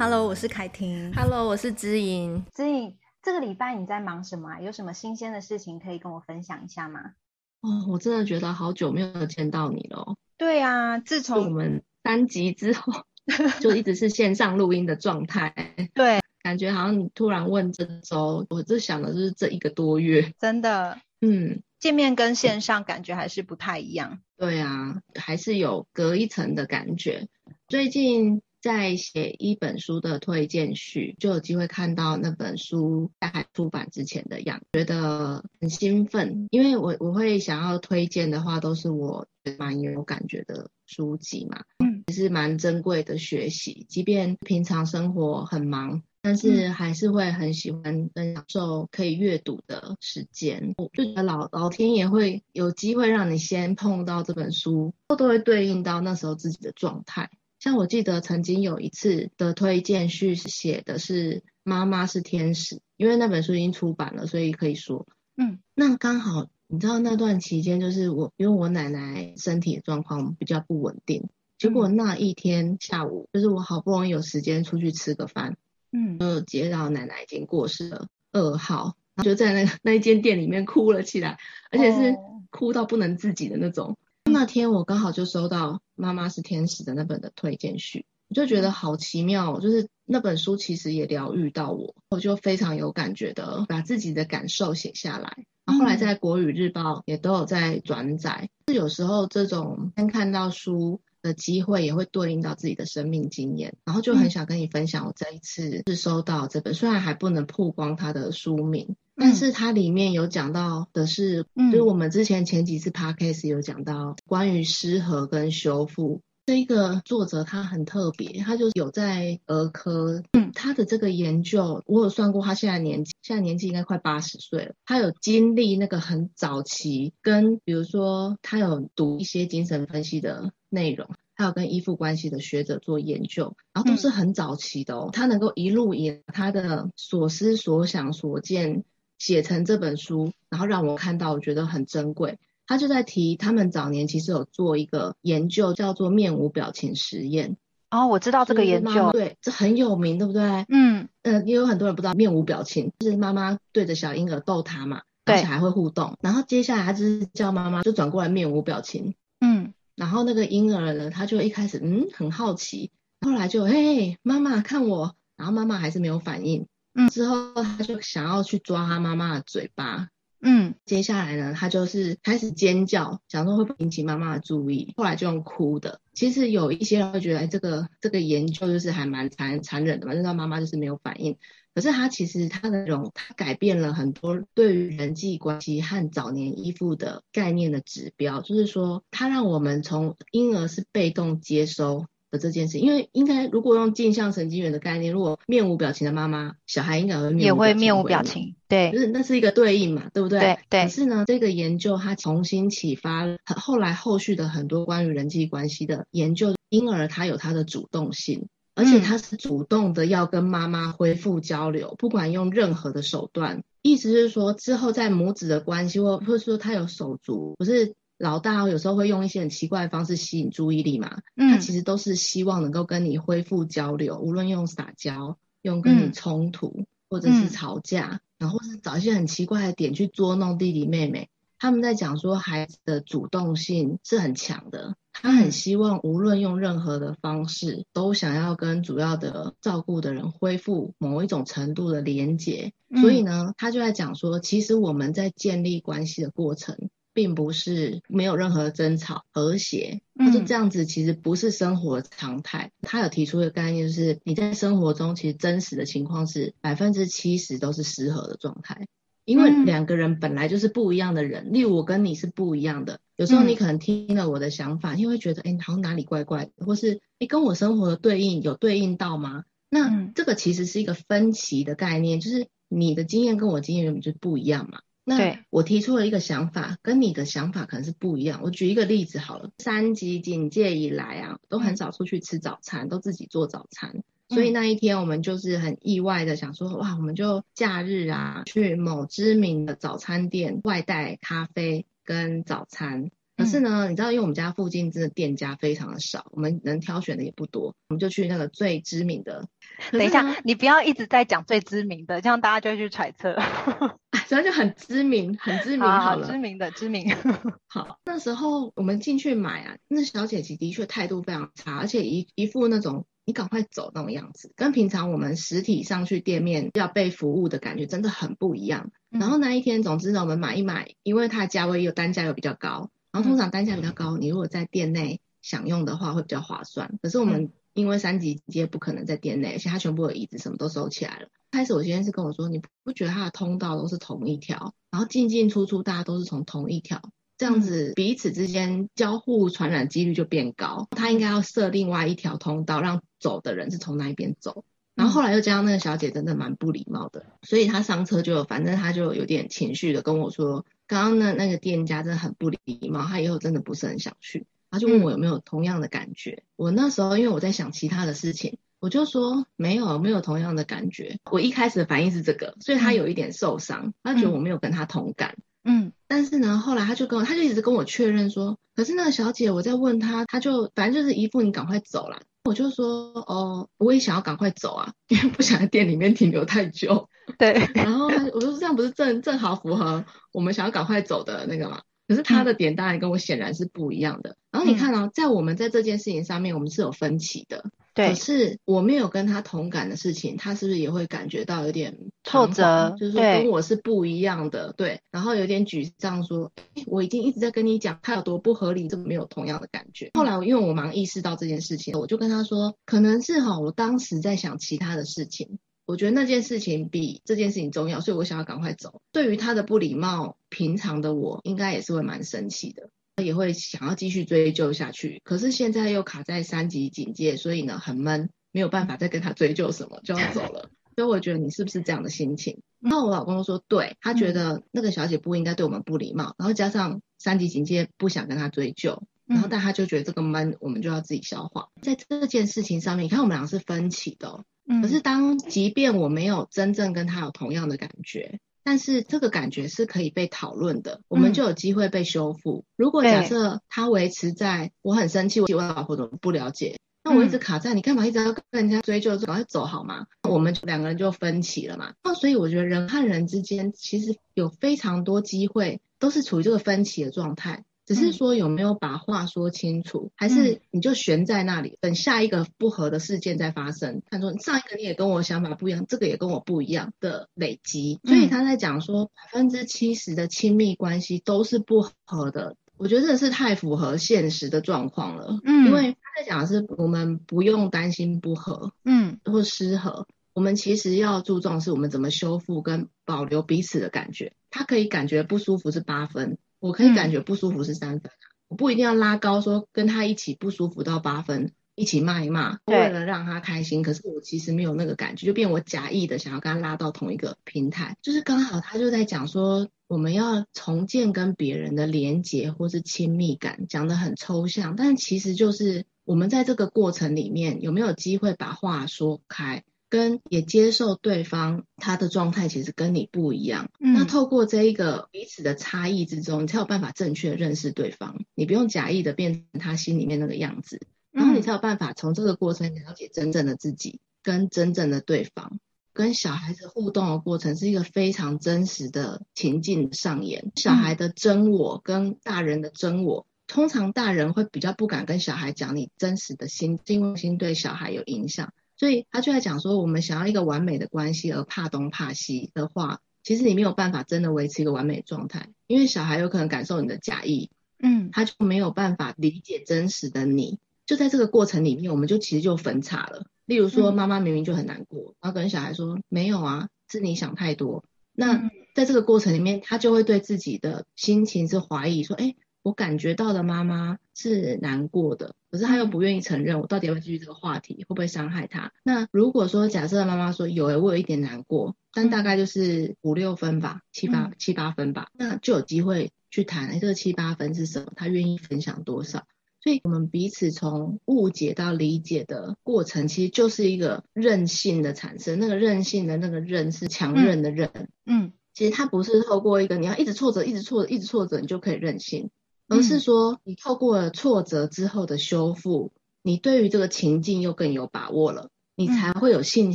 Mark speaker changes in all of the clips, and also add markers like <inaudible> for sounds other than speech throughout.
Speaker 1: Hello，我是凯婷。
Speaker 2: Hello，我是知音。
Speaker 3: 知音，这个礼拜你在忙什么啊？有什么新鲜的事情可以跟我分享一下吗？
Speaker 2: 哦，我真的觉得好久没有见到你了。
Speaker 3: 对啊，自从
Speaker 2: 我们单集之后，<laughs> 就一直是线上录音的状态。
Speaker 3: 对，
Speaker 2: 感觉好像你突然问这周，我就想的就是这一个多月。
Speaker 3: 真的，
Speaker 2: 嗯，
Speaker 3: 见面跟线上感觉还是不太一样。
Speaker 2: 对啊，还是有隔一层的感觉。最近。在写一本书的推荐序，就有机会看到那本书在还出版之前的样子，觉得很兴奋。因为我我会想要推荐的话，都是我蛮有感觉的书籍嘛，嗯，也是蛮珍贵的学习。即便平常生活很忙，但是还是会很喜欢跟享受可以阅读的时间。我就觉得老老天爷会有机会让你先碰到这本书，都都会对应到那时候自己的状态。像我记得曾经有一次的推荐序写的是妈妈是天使，因为那本书已经出版了，所以可以说，嗯，那刚好你知道那段期间就是我因为我奶奶身体状况比较不稳定，结果那一天下午就是我好不容易有时间出去吃个饭，嗯，就接到奶奶已经过世了，二号，就在那个那一间店里面哭了起来，而且是哭到不能自己的那种。那天我刚好就收到《妈妈是天使》的那本的推荐序，我就觉得好奇妙，就是那本书其实也疗愈到我，我就非常有感觉的把自己的感受写下来。然后后来在国语日报也都有在转载，是有时候这种先看到书的机会也会对应到自己的生命经验，然后就很想跟你分享。我这一次是收到这本，虽然还不能曝光它的书名。但是它里面有讲到的是，嗯，就是我们之前前几次 podcast 有讲到关于失和跟修复。这一个作者他很特别，他就有在儿科，嗯，他的这个研究我有算过，他现在年纪现在年纪应该快八十岁了。他有经历那个很早期，跟比如说他有读一些精神分析的内容，还有跟依附关系的学者做研究，然后都是很早期的哦。他能够一路以来他的所思所想所见。写成这本书，然后让我看到，我觉得很珍贵。他就在提，他们早年其实有做一个研究，叫做面无表情实验。
Speaker 3: 哦，我知道这个研究，
Speaker 2: 对，这很有名，对不对？嗯嗯、呃，也有很多人不知道面无表情，就是妈妈对着小婴儿逗他嘛，而且还会互动。然后接下来他就是叫妈妈就转过来面无表情。嗯，然后那个婴儿呢，他就一开始嗯很好奇，后来就嘿妈妈看我，然后妈妈还是没有反应。嗯，之后他就想要去抓他妈妈的嘴巴。嗯，接下来呢，他就是开始尖叫，想说会不会引起妈妈的注意。后来就用哭的。其实有一些人会觉得，哎，这个这个研究就是还蛮残残忍的嘛，就是他妈妈就是没有反应。可是他其实他的那种，他改变了很多对于人际关系和早年依附的概念的指标，就是说，他让我们从婴儿是被动接收。的这件事，因为应该如果用镜像神经元的概念，如果面无表情的妈妈，小孩应该会面也会面无表情，对，就是那是一个对应嘛，对不对？对对。可是呢，这个研究它重新启发了后来后续的很多关于人际关系的研究，婴儿他有他的主动性，而且他是主动的要跟妈妈恢复交流，嗯、不管用任何的手段，意思是说之后在母子的关系，或或者说他有手足，不是。老大有时候会用一些很奇怪的方式吸引注意力嘛，嗯，他其实都是希望能够跟你恢复交流，无论用撒娇，用跟你冲突，嗯、或者是吵架，然后是找一些很奇怪的点去捉弄弟弟妹妹。他们在讲说孩子的主动性是很强的，他很希望无论用任何的方式，都想要跟主要的照顾的人恢复某一种程度的连结。所以呢，他就在讲说，其实我们在建立关系的过程。并不是没有任何争吵和谐，他说这样子其实不是生活常态。嗯、他有提出的概念就是，你在生活中其实真实的情况是百分之七十都是失和的状态，因为两个人本来就是不一样的人。例如我跟你是不一样的，有时候你可能听了我的想法，你会觉得哎，好像哪里怪怪的，或是你跟我生活的对应有对应到吗？那这个其实是一个分歧的概念，就是你的经验跟我经验原本就不一样嘛。那我提出了一个想法，跟你的想法可能是不一样。我举一个例子好了，三级警戒以来啊，都很少出去吃早餐，都自己做早餐。所以那一天我们就是很意外的想说，哇，我们就假日啊，去某知名的早餐店外带咖啡跟早餐。可是呢，你知道，因为我们家附近真的店家非常的少，我们能挑选的也不多，我们就去那个最知名的。
Speaker 1: 等一下，你不要一直在讲最知名的，这样大家就会去揣测。<laughs>
Speaker 2: 所以就很知名，很知名好了。
Speaker 1: 好，知名的，知名。<laughs>
Speaker 2: 好，那时候我们进去买啊，那小姐姐的确态度非常差，而且一一副那种你赶快走那种样子，跟平常我们实体上去店面要被服务的感觉真的很不一样。嗯、然后那一天，总之呢，我们买一买，因为它的价位又单价又比较高，然后通常单价比较高，你如果在店内享用的话会比较划算。可是我们因为三级街不可能在店内，而且它全部的椅子什么都收起来了。开始我先生是跟我说，你不觉得它的通道都是同一条，然后进进出出大家都是从同一条，这样子彼此之间交互传染几率就变高。他应该要设另外一条通道，让走的人是从那一边走。然后后来又加上那个小姐真的蛮不礼貌的，所以她上车就反正她就有点情绪的跟我说，刚刚那那个店家真的很不礼貌，她以后真的不是很想去。她就问我有没有同样的感觉。我那时候因为我在想其他的事情。我就说没有，没有同样的感觉。我一开始的反应是这个，所以她有一点受伤，嗯、他觉得我没有跟她同感。嗯，但是呢，后来她就跟我，她就一直跟我确认说，可是那个小姐，我在问她，她就反正就是一副你赶快走啦。我就说哦，我也想要赶快走啊，因为不想在店里面停留太久。<laughs> 对，然后我说这样不是正正好符合我们想要赶快走的那个嘛？可是他的点当然跟我显然是不一样的。嗯、然后你看啊，在我们在这件事情上面，我们是有分歧的。对，可是我没有跟他同感的事情，他是不是也会感觉到有点挫折？就是说跟我是不一样的，对，对。然后有点沮丧，说，欸，我已经一直在跟你讲他有多不合理，怎么没有同样的感觉？后来因为我忙意识到这件事情，我就跟他说，可能是哈，我当时在想其他的事情，我觉得那件事情比这件事情重要，所以我想要赶快走。对于他的不礼貌，平常的我应该也是会蛮生气的。也会想要继续追究下去，可是现在又卡在三级警戒，所以呢很闷，没有办法再跟他追究什么，就要走了。所以我觉得你是不是这样的心情？然后我老公就说，对，他觉得那个小姐不应该对我们不礼貌，然后加上三级警戒不想跟他追究，然后但他就觉得这个闷，我们就要自己消化。在这件事情上面，你看我们俩是分歧的哦，可是当即便我没有真正跟他有同样的感觉。但是这个感觉是可以被讨论的，我们就有机会被修复。嗯、如果假设他维持在我很生气，我我老婆怎么不了解？那我一直卡在你干嘛一直要跟人家追究，赶快走好吗？我们两个人就分歧了嘛。那所以我觉得人和人之间其实有非常多机会都是处于这个分歧的状态。只是说有没有把话说清楚，还是你就悬在那里，等下一个不合的事件再发生。他说上一个你也跟我想法不一样，这个也跟我不一样的累积，所以他在讲说百分之七十的亲密关系都是不合的。我觉得这是太符合现实的状况了。嗯，因为他在讲的是我们不用担心不合，嗯，或失和，我们其实要注重是我们怎么修复跟保留彼此的感觉。他可以感觉不舒服是八分。我可以感觉不舒服是三分，嗯、我不一定要拉高说跟他一起不舒服到八分，一起骂一骂，为了让他开心。可是我其实没有那个感觉，就变我假意的想要跟他拉到同一个平台，就是刚好他就在讲说我们要重建跟别人的连结或是亲密感，讲得很抽象，但其实就是我们在这个过程里面有没有机会把话说开。跟也接受对方他的状态其实跟你不一样，嗯、那透过这一个彼此的差异之中，你才有办法正确的认识对方。你不用假意的变成他心里面那个样子，然后你才有办法从这个过程了解真正的自己跟真正的对方。跟小孩子互动的过程是一个非常真实的情境上演，小孩的真我跟大人的真我，通常大人会比较不敢跟小孩讲你真实的心，因为心对小孩有影响。所以他就在讲说，我们想要一个完美的关系而怕东怕西的话，其实你没有办法真的维持一个完美状态，因为小孩有可能感受你的假意，嗯，他就没有办法理解真实的你。就在这个过程里面，我们就其实就分岔了。例如说，妈妈明明就很难过，然后跟小孩说没有啊，是你想太多。那在这个过程里面，他就会对自己的心情是怀疑，说，哎。我感觉到的妈妈是难过的，可是她又不愿意承认。我到底要不要继续这个话题？会不会伤害她？那如果说假设妈妈说有，我有一点难过，但大概就是五六分吧，七八七八分吧，那就有机会去谈，哎，这个七八分是什么？她愿意分享多少？所以我们彼此从误解到理解的过程，其实就是一个韧性的产生。那个韧性的那个韧是强韧的韧，嗯，其实它不是透过一个你要一直挫折，一直挫折，一直挫折，你就可以任性。而是说你透过了挫折之后的修复，你对于这个情境又更有把握了，你才会有信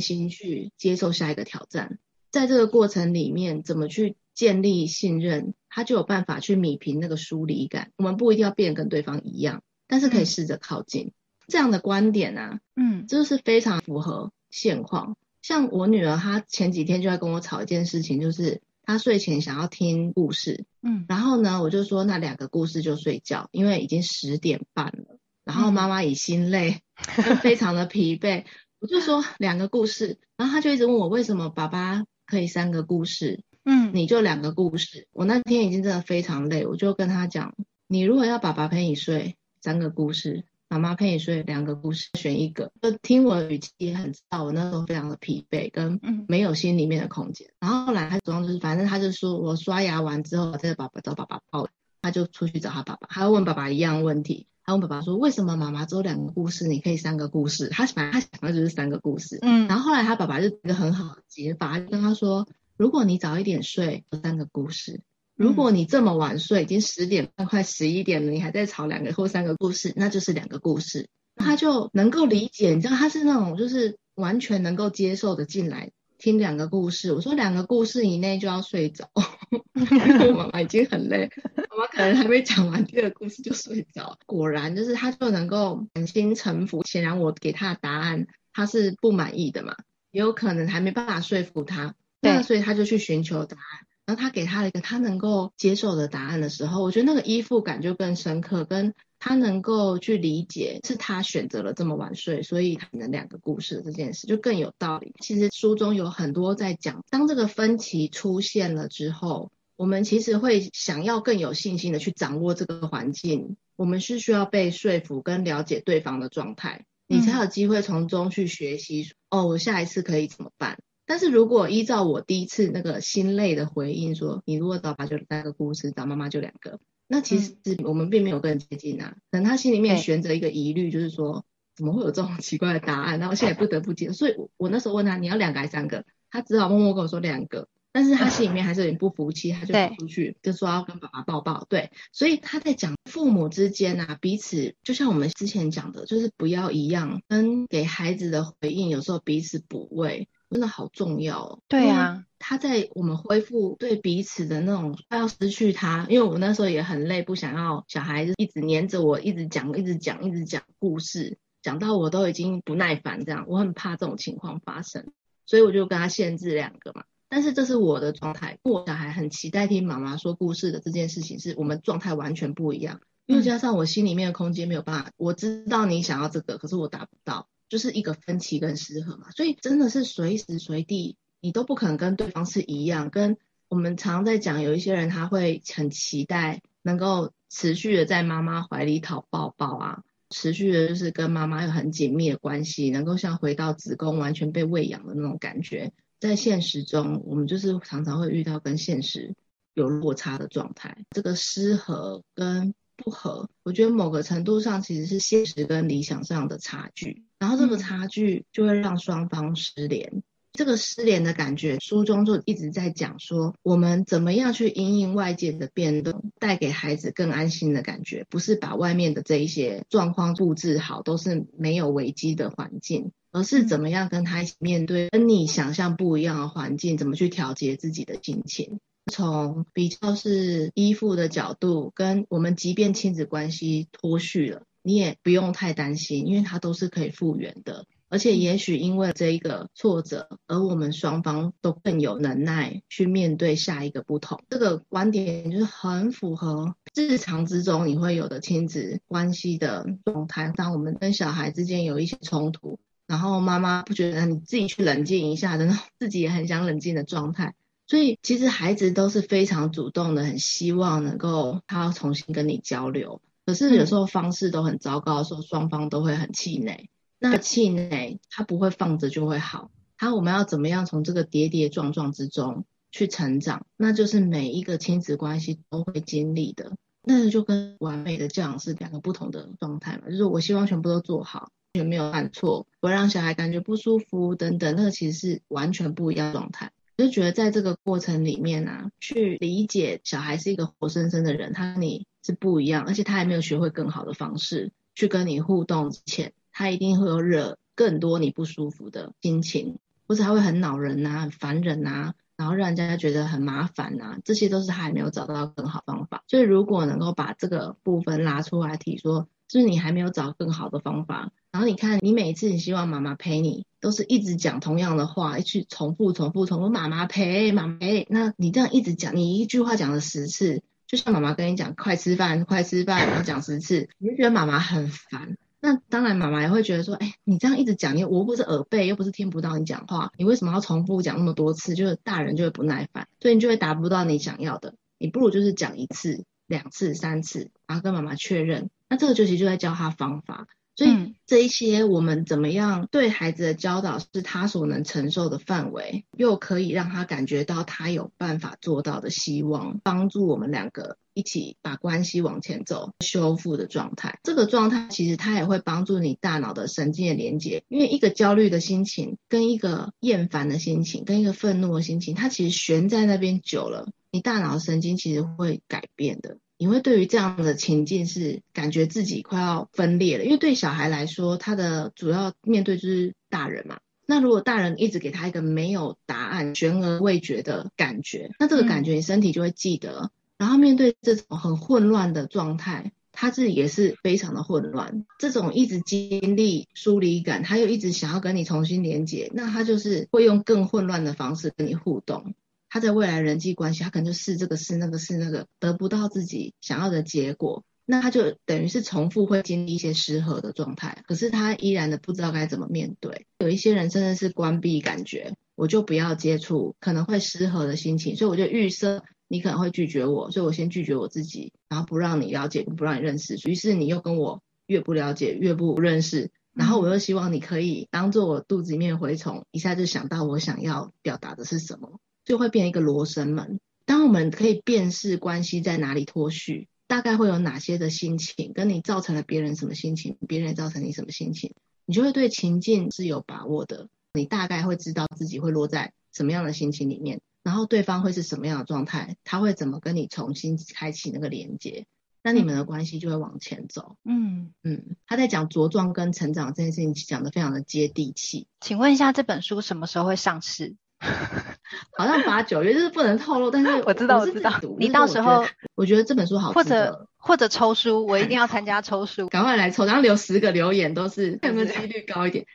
Speaker 2: 心去接受下一个挑战。在这个过程里面，怎么去建立信任，他就有办法去弭平那个疏离感。我们不一定要变跟对方一样，但是可以试着靠近。这样的观点啊，嗯，就是非常符合现况。像我女儿，她前几天就在跟我吵一件事情，就是她睡前想要听故事，嗯，然后呢，我就说那两个故事就睡觉，因为已经十点半了，然后妈妈已心累，嗯、非常的疲惫，我就说两个故事，然后他就一直问我为什么爸爸可以三个故事，嗯，你就两个故事。我那天已经真的非常累，我就跟他讲，你如果要爸爸陪你睡，三个故事。妈妈陪你睡两个故事，选一个。就听我的语气也很知道，我那时候非常的疲惫，跟没有心里面的空间。然后后来他主要就是，反正他就说我刷牙完之后，这个爸爸找爸爸抱，他就出去找他爸爸，他问爸爸一样问题。他问爸爸说，为什么妈妈只有两个故事，你可以三个故事？他反正他想的就是三个故事。嗯。然后后来他爸爸就一个很好的解法，就跟他说，如果你早一点睡，有三个故事。如果你这么晚睡，已经十点半快十一点了，你还在吵两个或三个故事，那就是两个故事，他就能够理解。你知道他是那种就是完全能够接受的进来听两个故事。我说两个故事以内就要睡着，<laughs> 因为我妈妈已经很累，妈妈可能还没讲完第二个故事就睡着。果然就是他就能够满心臣服。显然我给他的答案他是不满意的嘛，也有可能还没办法说服他，那所以他就去寻求答案。然后他给他了一个他能够接受的答案的时候，我觉得那个依附感就更深刻，跟他能够去理解是他选择了这么晚睡，所以他能两个故事这件事就更有道理。其实书中有很多在讲，当这个分歧出现了之后，我们其实会想要更有信心的去掌握这个环境，我们是需要被说服跟了解对方的状态，你才有机会从中去学习。哦，我下一次可以怎么办？但是如果依照我第一次那个心累的回应说，你如果找爸爸就三个故事，找妈妈就两个，那其实我们并没有更接近啊。可能他心里面悬着一个疑虑，就是说怎么会有这种奇怪的答案？然后现在不得不接。所以我那时候问他，你要两个还是三个？他只好默默跟我说两个。但是他心里面还是有点不服气，他就跑出去就说要跟爸爸抱抱。对，所以他在讲父母之间啊，彼此就像我们之前讲的，就是不要一样，跟给孩子的回应有时候彼此补位。真的好重要哦。
Speaker 1: 对啊，
Speaker 2: 他在我们恢复对彼此的那种快要失去他，因为我那时候也很累，不想要小孩子一直黏着我，一直讲，一直讲，一直讲故事，讲到我都已经不耐烦这样，我很怕这种情况发生，所以我就跟他限制两个嘛。但是这是我的状态，我小孩很期待听妈妈说故事的这件事情，是我们状态完全不一样，又加上我心里面的空间没有办法，我知道你想要这个，可是我达不到。就是一个分歧跟失衡嘛，所以真的是随时随地你都不可能跟对方是一样。跟我们常常在讲，有一些人他会很期待能够持续的在妈妈怀里讨抱抱啊，持续的就是跟妈妈有很紧密的关系，能够像回到子宫完全被喂养的那种感觉。在现实中，我们就是常常会遇到跟现实有落差的状态，这个失和跟不合，我觉得某个程度上其实是现实跟理想上的差距。然后这个差距就会让双方失联，嗯、这个失联的感觉，书中就一直在讲说，我们怎么样去因应外界的变动，带给孩子更安心的感觉，不是把外面的这一些状况布置好，都是没有危机的环境，而是怎么样跟他一起面对跟你想象不一样的环境，怎么去调节自己的心情，从比较是依附的角度，跟我们即便亲子关系脱序了。你也不用太担心，因为它都是可以复原的，而且也许因为这一个挫折，而我们双方都更有能耐去面对下一个不同。这个观点就是很符合日常之中你会有的亲子关系的状态。当我们跟小孩之间有一些冲突，然后妈妈不觉得你自己去冷静一下的那种，自己也很想冷静的状态，所以其实孩子都是非常主动的，很希望能够他要重新跟你交流。可是有时候方式都很糟糕的时候，双方都会很气馁。那气馁，他不会放着就会好。他我们要怎么样从这个跌跌撞撞之中去成长？那就是每一个亲子关系都会经历的。那就跟完美的教养是两个不同的状态嘛。就是我希望全部都做好，有没有犯错，不让小孩感觉不舒服等等，那个其实是完全不一样的状态。就觉得在这个过程里面啊，去理解小孩是一个活生生的人，他跟你是不一样，而且他还没有学会更好的方式去跟你互动之前，他一定会有惹更多你不舒服的心情，或者他会很恼人啊、很烦人啊，然后让人家觉得很麻烦啊，这些都是他还没有找到更好方法。所以如果能够把这个部分拉出来提说，就是你还没有找更好的方法。然后你看，你每一次你希望妈妈陪你，都是一直讲同样的话，一直重复、重复、重复，妈妈陪，妈妈陪。那你这样一直讲，你一句话讲了十次，就像妈妈跟你讲“快吃饭，快吃饭”，然后讲十次，你就觉得妈妈很烦。那当然，妈妈也会觉得说：“哎，你这样一直讲，你我不是耳背，又不是听不到你讲话，你为什么要重复讲那么多次？就是大人就会不耐烦，所以你就会达不到你想要的。你不如就是讲一次、两次、三次，然后跟妈妈确认。那这个就其实就在教他方法。”所以这一些我们怎么样对孩子的教导是他所能承受的范围，又可以让他感觉到他有办法做到的希望，帮助我们两个一起把关系往前走，修复的状态。这个状态其实它也会帮助你大脑的神经的连接，因为一个焦虑的心情跟一个厌烦的心情跟一个愤怒的心情，它其实悬在那边久了，你大脑神经其实会改变的。你会对于这样的情境是感觉自己快要分裂了，因为对小孩来说，他的主要面对就是大人嘛。那如果大人一直给他一个没有答案、悬而未决的感觉，那这个感觉你身体就会记得。嗯、然后面对这种很混乱的状态，他自己也是非常的混乱。这种一直经历疏离感，他又一直想要跟你重新连接，那他就是会用更混乱的方式跟你互动。他在未来人际关系，他可能就试这个试那个试那个，得不到自己想要的结果，那他就等于是重复会经历一些失和的状态。可是他依然的不知道该怎么面对。有一些人真的是关闭感觉，我就不要接触可能会失和的心情，所以我就预设你可能会拒绝我，所以我先拒绝我自己，然后不让你了解，不让你认识。于是你又跟我越不了解，越不认识，然后我又希望你可以当做我肚子里面蛔虫，一下就想到我想要表达的是什么。就会变一个罗生门。当我们可以辨识关系在哪里脱序，大概会有哪些的心情，跟你造成了别人什么心情，别人造成你什么心情，你就会对情境是有把握的。你大概会知道自己会落在什么样的心情里面，然后对方会是什么样的状态，他会怎么跟你重新开启那个连接，那你们的关系就会往前走。嗯嗯，他在讲茁壮跟成长这件事情，讲得非常的接地气。
Speaker 1: 请问一下，这本书什么时候会上市？<laughs>
Speaker 2: 好像八九月就是不能透露，但是我，
Speaker 1: 知道我知道，你到时候
Speaker 2: 我觉得这本书好，
Speaker 1: 或者或者抽书，我一定要参加抽书，
Speaker 2: 赶快来抽，然后留十个留言都是有没有几率高一点？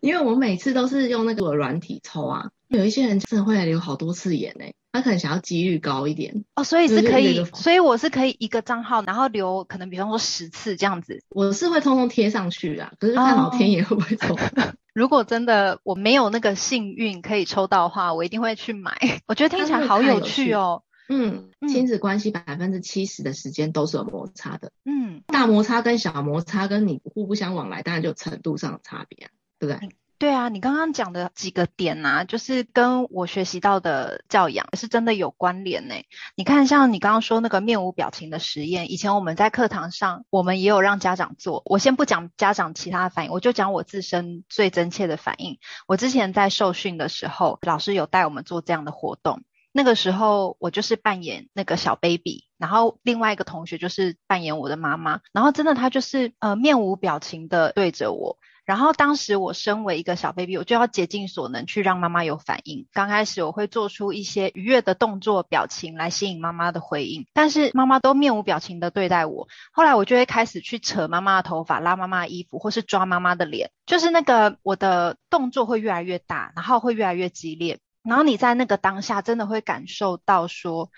Speaker 2: 因为我每次都是用那个软体抽啊，有一些人真的会来留好多次言诶，他可能想要几率高一点
Speaker 1: 哦，所以是可以，所以我是可以一个账号，然后留可能比方说十次这样子，
Speaker 2: 我是会通通贴上去啊，可是看老天爷会不会抽。哦 <laughs>
Speaker 1: 如果真的我没有那个幸运可以抽到的话，我一定会去买。我觉得听起来好有趣哦。
Speaker 2: 嗯，亲子关系百分之七十的时间都是有摩擦的。嗯，大摩擦跟小摩擦跟你互不相往来，当然就程度上的差别啊，对不对？
Speaker 1: 对啊，你刚刚讲的几个点啊，就是跟我学习到的教养是真的有关联呢。你看，像你刚刚说那个面无表情的实验，以前我们在课堂上，我们也有让家长做。我先不讲家长其他的反应，我就讲我自身最真切的反应。我之前在受训的时候，老师有带我们做这样的活动。那个时候，我就是扮演那个小 baby，然后另外一个同学就是扮演我的妈妈，然后真的他就是呃面无表情的对着我。然后当时我身为一个小 baby，我就要竭尽所能去让妈妈有反应。刚开始我会做出一些愉悦的动作、表情来吸引妈妈的回应，但是妈妈都面无表情的对待我。后来我就会开始去扯妈妈的头发、拉妈妈的衣服，或是抓妈妈的脸，就是那个我的动作会越来越大，然后会越来越激烈。然后你在那个当下真的会感受到说，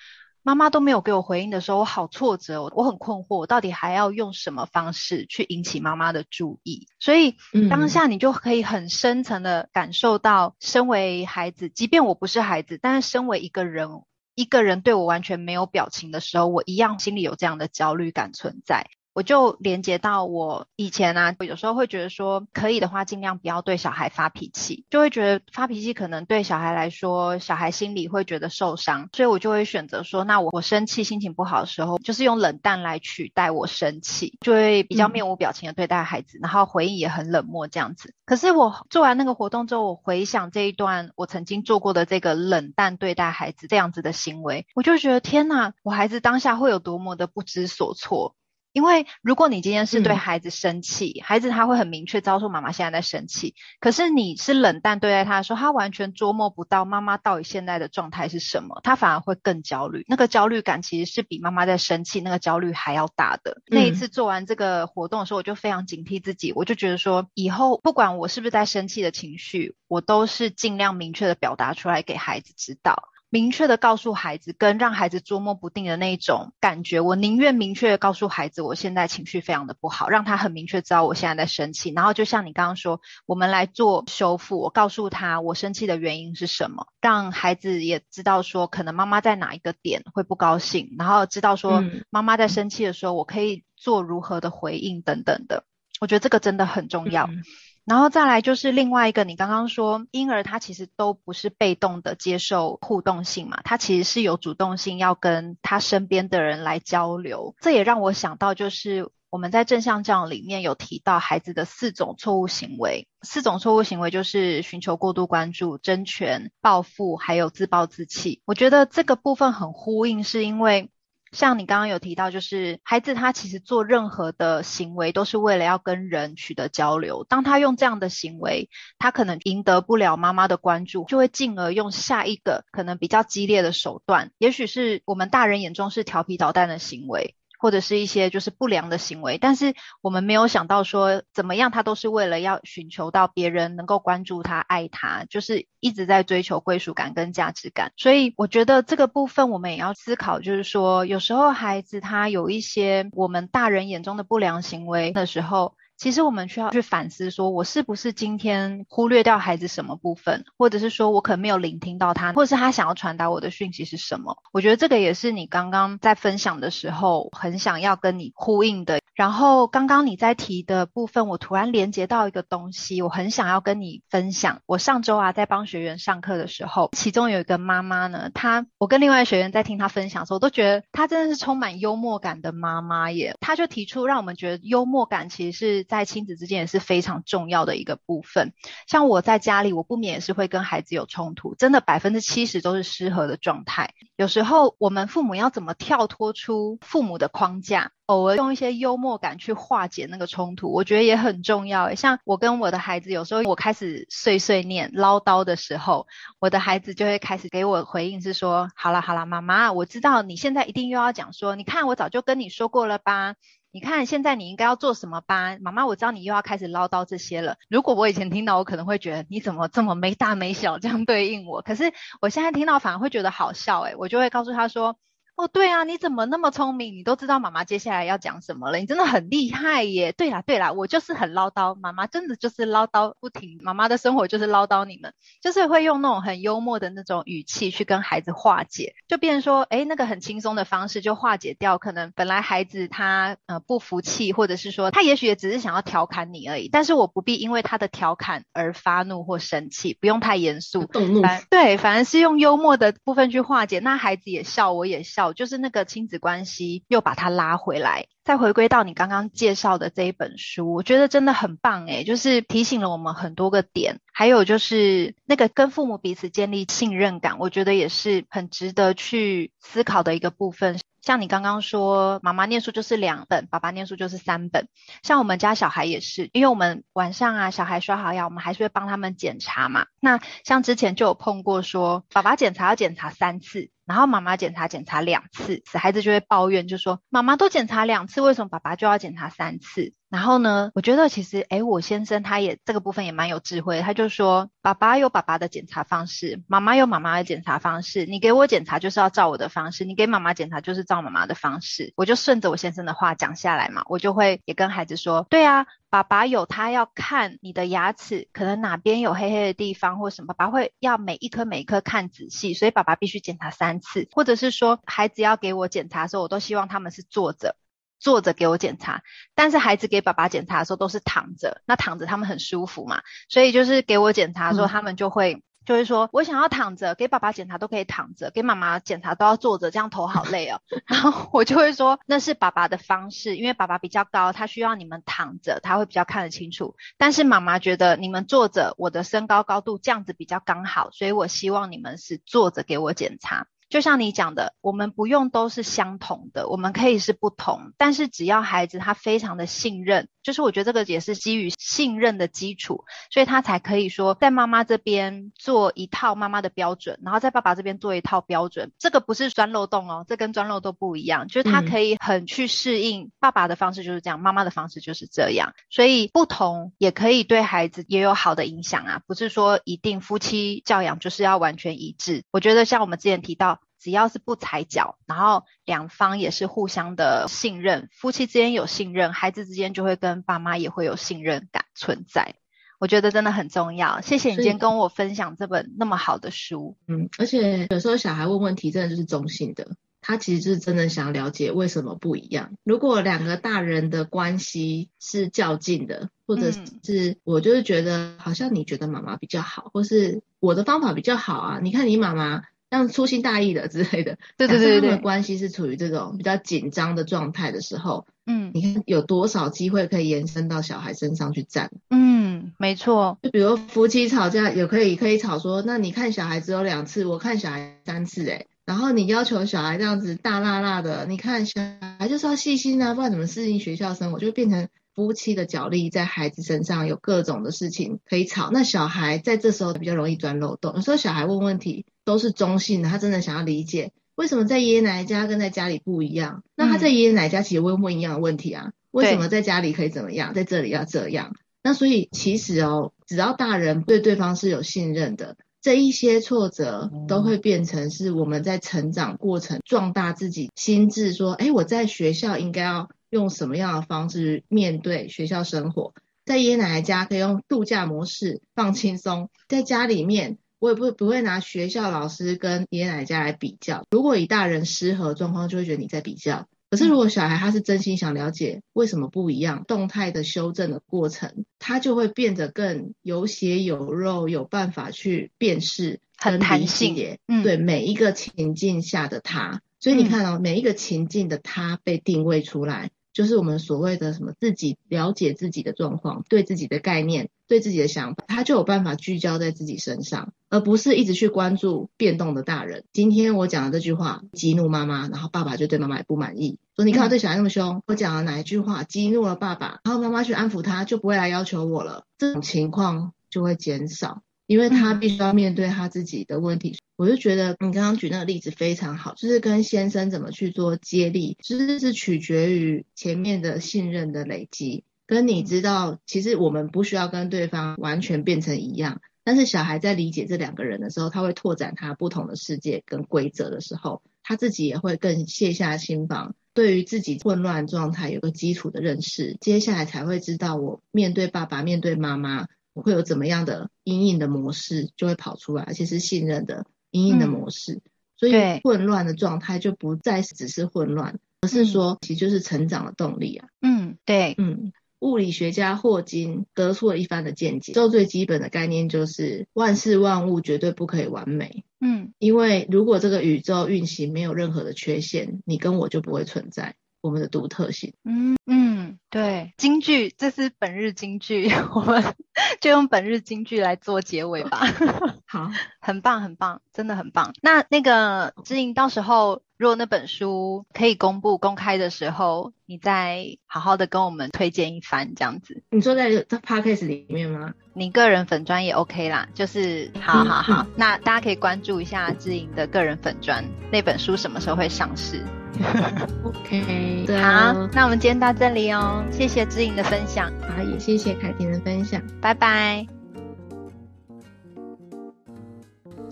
Speaker 1: 妈妈都没有给我回应的时候，我好挫折，我很困惑，我到底还要用什么方式去引起妈妈的注意？所以当下你就可以很深层的感受到，身为孩子，即便我不是孩子，但是身为一个人，一个人对我完全没有表情的时候，我一样心里有这样的焦虑感存在。我就连接到我以前啊，有时候会觉得说，可以的话尽量不要对小孩发脾气，就会觉得发脾气可能对小孩来说，小孩心里会觉得受伤，所以我就会选择说，那我我生气、心情不好的时候，就是用冷淡来取代我生气，就会比较面无表情的对待孩子，嗯、然后回应也很冷漠这样子。可是我做完那个活动之后，我回想这一段我曾经做过的这个冷淡对待孩子这样子的行为，我就觉得天哪，我孩子当下会有多么的不知所措。因为如果你今天是对孩子生气，嗯、孩子他会很明确知道说妈妈现在在生气。可是你是冷淡对待他的时候，他完全捉摸不到妈妈到底现在的状态是什么，他反而会更焦虑。那个焦虑感其实是比妈妈在生气那个焦虑还要大的。嗯、那一次做完这个活动的时候，我就非常警惕自己，我就觉得说以后不管我是不是在生气的情绪，我都是尽量明确的表达出来给孩子知道。明确的告诉孩子，跟让孩子捉摸不定的那种感觉，我宁愿明确的告诉孩子，我现在情绪非常的不好，让他很明确知道我现在在生气。然后就像你刚刚说，我们来做修复，我告诉他我生气的原因是什么，让孩子也知道说，可能妈妈在哪一个点会不高兴，然后知道说妈妈在生气的时候，我可以做如何的回应等等的。我觉得这个真的很重要。嗯然后再来就是另外一个，你刚刚说婴儿他其实都不是被动的接受互动性嘛，他其实是有主动性要跟他身边的人来交流。这也让我想到，就是我们在正向教养里面有提到孩子的四种错误行为，四种错误行为就是寻求过度关注、争权、报复，还有自暴自弃。我觉得这个部分很呼应，是因为。像你刚刚有提到，就是孩子他其实做任何的行为都是为了要跟人取得交流。当他用这样的行为，他可能赢得不了妈妈的关注，就会进而用下一个可能比较激烈的手段，也许是我们大人眼中是调皮捣蛋的行为。或者是一些就是不良的行为，但是我们没有想到说怎么样，他都是为了要寻求到别人能够关注他、爱他，就是一直在追求归属感跟价值感。所以我觉得这个部分我们也要思考，就是说有时候孩子他有一些我们大人眼中的不良行为的时候。其实我们需要去反思，说我是不是今天忽略掉孩子什么部分，或者是说我可能没有聆听到他，或者是他想要传达我的讯息是什么？我觉得这个也是你刚刚在分享的时候很想要跟你呼应的。然后刚刚你在提的部分，我突然连接到一个东西，我很想要跟你分享。我上周啊在帮学员上课的时候，其中有一个妈妈呢，她我跟另外学员在听她分享的时候，我都觉得她真的是充满幽默感的妈妈耶。她就提出让我们觉得幽默感其实是在亲子之间也是非常重要的一个部分。像我在家里，我不免也是会跟孩子有冲突，真的百分之七十都是失和的状态。有时候我们父母要怎么跳脱出父母的框架？偶尔用一些幽默感去化解那个冲突，我觉得也很重要。像我跟我的孩子，有时候我开始碎碎念、唠叨的时候，我的孩子就会开始给我回应，是说：“好啦好啦，妈妈，我知道你现在一定又要讲说，你看我早就跟你说过了吧？你看现在你应该要做什么吧？妈妈，我知道你又要开始唠叨这些了。如果我以前听到，我可能会觉得你怎么这么没大没小这样对应我？可是我现在听到反而会觉得好笑诶，我就会告诉他说。哦，对啊，你怎么那么聪明？你都知道妈妈接下来要讲什么了，你真的很厉害耶！对啦，对啦，我就是很唠叨，妈妈真的就是唠叨不停，妈妈的生活就是唠叨你们，就是会用那种很幽默的那种语气去跟孩子化解，就变成说，哎，那个很轻松的方式就化解掉，可能本来孩子他呃不服气，或者是说他也许也只是想要调侃你而已，但是我不必因为他的调侃而发怒或生气，不用太严肃，动怒，对，反而是用幽默的部分去化解，那孩子也笑，我也笑。就是那个亲子关系又把它拉回来，再回归到你刚刚介绍的这一本书，我觉得真的很棒诶，就是提醒了我们很多个点，还有就是那个跟父母彼此建立信任感，我觉得也是很值得去思考的一个部分。像你刚刚说，妈妈念书就是两本，爸爸念书就是三本。像我们家小孩也是，因为我们晚上啊，小孩刷好牙，我们还是会帮他们检查嘛。那像之前就有碰过说，爸爸检查要检查三次。然后妈妈检查检查两次，小孩子就会抱怨，就说妈妈都检查两次，为什么爸爸就要检查三次？然后呢，我觉得其实，诶，我先生他也这个部分也蛮有智慧，他就说，爸爸有爸爸的检查方式，妈妈有妈妈的检查方式，你给我检查就是要照我的方式，你给妈妈检查就是照妈妈的方式。我就顺着我先生的话讲下来嘛，我就会也跟孩子说，对啊。爸爸有他要看你的牙齿，可能哪边有黑黑的地方或什么，爸爸会要每一颗每一颗看仔细，所以爸爸必须检查三次，或者是说孩子要给我检查的时候，我都希望他们是坐着。坐着给我检查，但是孩子给爸爸检查的时候都是躺着，那躺着他们很舒服嘛，所以就是给我检查的时候，他们就会。嗯就会说，我想要躺着，给爸爸检查都可以躺着，给妈妈检查都要坐着，这样头好累哦。<laughs> 然后我就会说，那是爸爸的方式，因为爸爸比较高，他需要你们躺着，他会比较看得清楚。但是妈妈觉得你们坐着，我的身高高度这样子比较刚好，所以我希望你们是坐着给我检查。就像你讲的，我们不用都是相同的，我们可以是不同，但是只要孩子他非常的信任，就是我觉得这个也是基于信任的基础，所以他才可以说在妈妈这边做一套妈妈的标准，然后在爸爸这边做一套标准。这个不是钻漏洞哦，这跟钻漏洞不一样，就是他可以很去适应爸爸的方式就是这样，妈妈的方式就是这样，所以不同也可以对孩子也有好的影响啊，不是说一定夫妻教养就是要完全一致。我觉得像我们之前提到。只要是不踩脚，然后两方也是互相的信任，夫妻之间有信任，孩子之间就会跟爸妈也会有信任感存在。我觉得真的很重要。谢谢你今天跟我分享这本那么好的书。
Speaker 2: 嗯，而且有时候小孩问问题真的就是中性的，他其实就是真的想了解为什么不一样。如果两个大人的关系是较劲的，或者是我就是觉得好像你觉得妈妈比较好，或是我的方法比较好啊，你看你妈妈。像粗心大意的之类的，对对对对，他们的关系是处于这种比较紧张的状态的时候，嗯，你看有多少机会可以延伸到小孩身上去站？
Speaker 1: 嗯，没错。就
Speaker 2: 比如夫妻吵架，也可以可以吵说，那你看小孩只有两次，我看小孩三次，诶，然后你要求小孩这样子大辣辣的，你看小孩就是要细心啊，不然怎么适应学校生活，就会变成。夫妻的角力在孩子身上有各种的事情可以吵，那小孩在这时候比较容易钻漏洞。有时候小孩问问题都是中性的，他真的想要理解为什么在爷爷奶奶家跟在家里不一样。那他在爷爷奶奶家其实会问一样的问题啊，为什么在家里可以怎么样，在这里要这样？那所以其实哦，只要大人对对方是有信任的，这一些挫折都会变成是我们在成长过程壮大自己心智，说，哎，我在学校应该要。用什么样的方式面对学校生活？在爷爷奶奶家可以用度假模式放轻松，在家里面我也不不会拿学校老师跟爷爷奶奶家来比较。如果以大人失和状况，就会觉得你在比较。可是如果小孩他是真心想了解为什么不一样，动态的修正的过程，他就会变得更有血有肉，有办法去辨识，
Speaker 1: 很弹性。
Speaker 2: 嗯，对每一个情境下的他，所以你看哦，每一个情境的他被定位出来。就是我们所谓的什么自己了解自己的状况，对自己的概念，对自己的想法，他就有办法聚焦在自己身上，而不是一直去关注变动的大人。今天我讲的这句话激怒妈妈，然后爸爸就对妈妈也不满意，说你看我对小孩那么凶，我讲了哪一句话激怒了爸爸，然后妈妈去安抚他，就不会来要求我了，这种情况就会减少。因为他必须要面对他自己的问题，我就觉得你刚刚举那个例子非常好，就是跟先生怎么去做接力，其实是取决于前面的信任的累积，跟你知道，其实我们不需要跟对方完全变成一样，但是小孩在理解这两个人的时候，他会拓展他不同的世界跟规则的时候，他自己也会更卸下心防，对于自己混乱状态有个基础的认识，接下来才会知道我面对爸爸，面对妈妈。我会有怎么样的阴影的模式就会跑出来，而且是信任的阴影的模式，嗯、所以混乱的状态就不再只是混乱，嗯、而是说其实就是成长的动力啊。
Speaker 1: 嗯，对，
Speaker 2: 嗯，物理学家霍金得出了一番的见解，做最基本的概念就是万事万物绝对不可以完美。嗯，因为如果这个宇宙运行没有任何的缺陷，你跟我就不会存在。我们的独特性，
Speaker 1: 嗯嗯，对，京剧，这是本日京剧，<laughs> 我们 <laughs> 就用本日金句来做结尾吧。<laughs>
Speaker 2: 好，<laughs>
Speaker 1: 很棒，很棒，真的很棒。那那个知莹，到时候如果那本书可以公布公开的时候，你再好好的跟我们推荐一番，这样子。
Speaker 2: 你说在 Podcast 里面吗？
Speaker 1: 你个人粉专也 OK 啦，就是好好好。嗯嗯、那大家可以关注一下知莹的个人粉专，那本书什么时候会上市？<laughs>
Speaker 2: OK，
Speaker 1: 好，那我们今天到这里哦，谢谢知影的分享，
Speaker 2: 好，也谢谢凯婷的分享，
Speaker 1: 拜拜。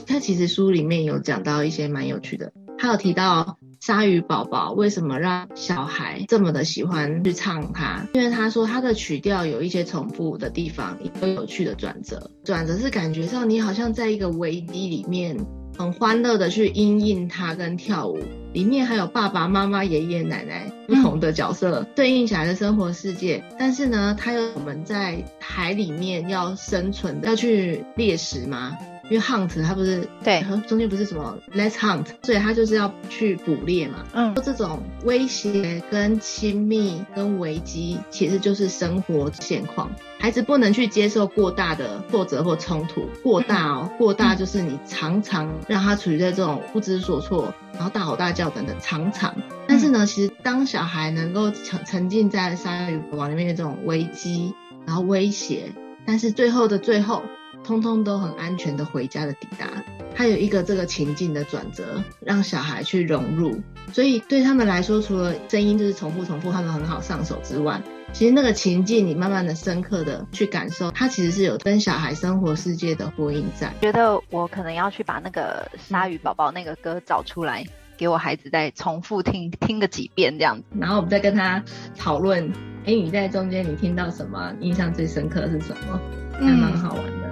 Speaker 2: 他其实书里面有讲到一些蛮有趣的，他有提到鲨鱼宝宝为什么让小孩这么的喜欢去唱它，因为他说他的曲调有一些重复的地方，有有趣的转折，转折是感觉上你好像在一个危机里面很欢乐的去因应它跟跳舞。里面还有爸爸妈妈、爷爷奶奶不同的角色、嗯、对应起来的生活世界。但是呢，它有我们在海里面要生存，要去猎食吗？因为 hunt 它不是对，中间不是什么 let's hunt，所以它就是要去捕猎嘛。嗯，这种威胁跟亲密跟危机，其实就是生活现况。孩子不能去接受过大的挫折或冲突，过大哦，过大就是你常常让他处于在这种不知所措，然后大吼大叫等等，常常。但是呢，其实当小孩能够沉沉浸在鲨鱼宝宝里面的这种危机，然后威胁，但是最后的最后。通通都很安全的回家的抵达，还有一个这个情境的转折，让小孩去融入。所以对他们来说，除了声音就是重复重复，他们很好上手之外，其实那个情境你慢慢的深刻的去感受，它其实是有跟小孩生活世界的呼应在。
Speaker 1: 觉得我可能要去把那个鲨鱼宝宝那个歌找出来，给我孩子再重复听听个几遍这样子，
Speaker 2: 然后我们再跟他讨论，哎、欸，你在中间你听到什么？印象最深刻是什么？还蛮好玩的。嗯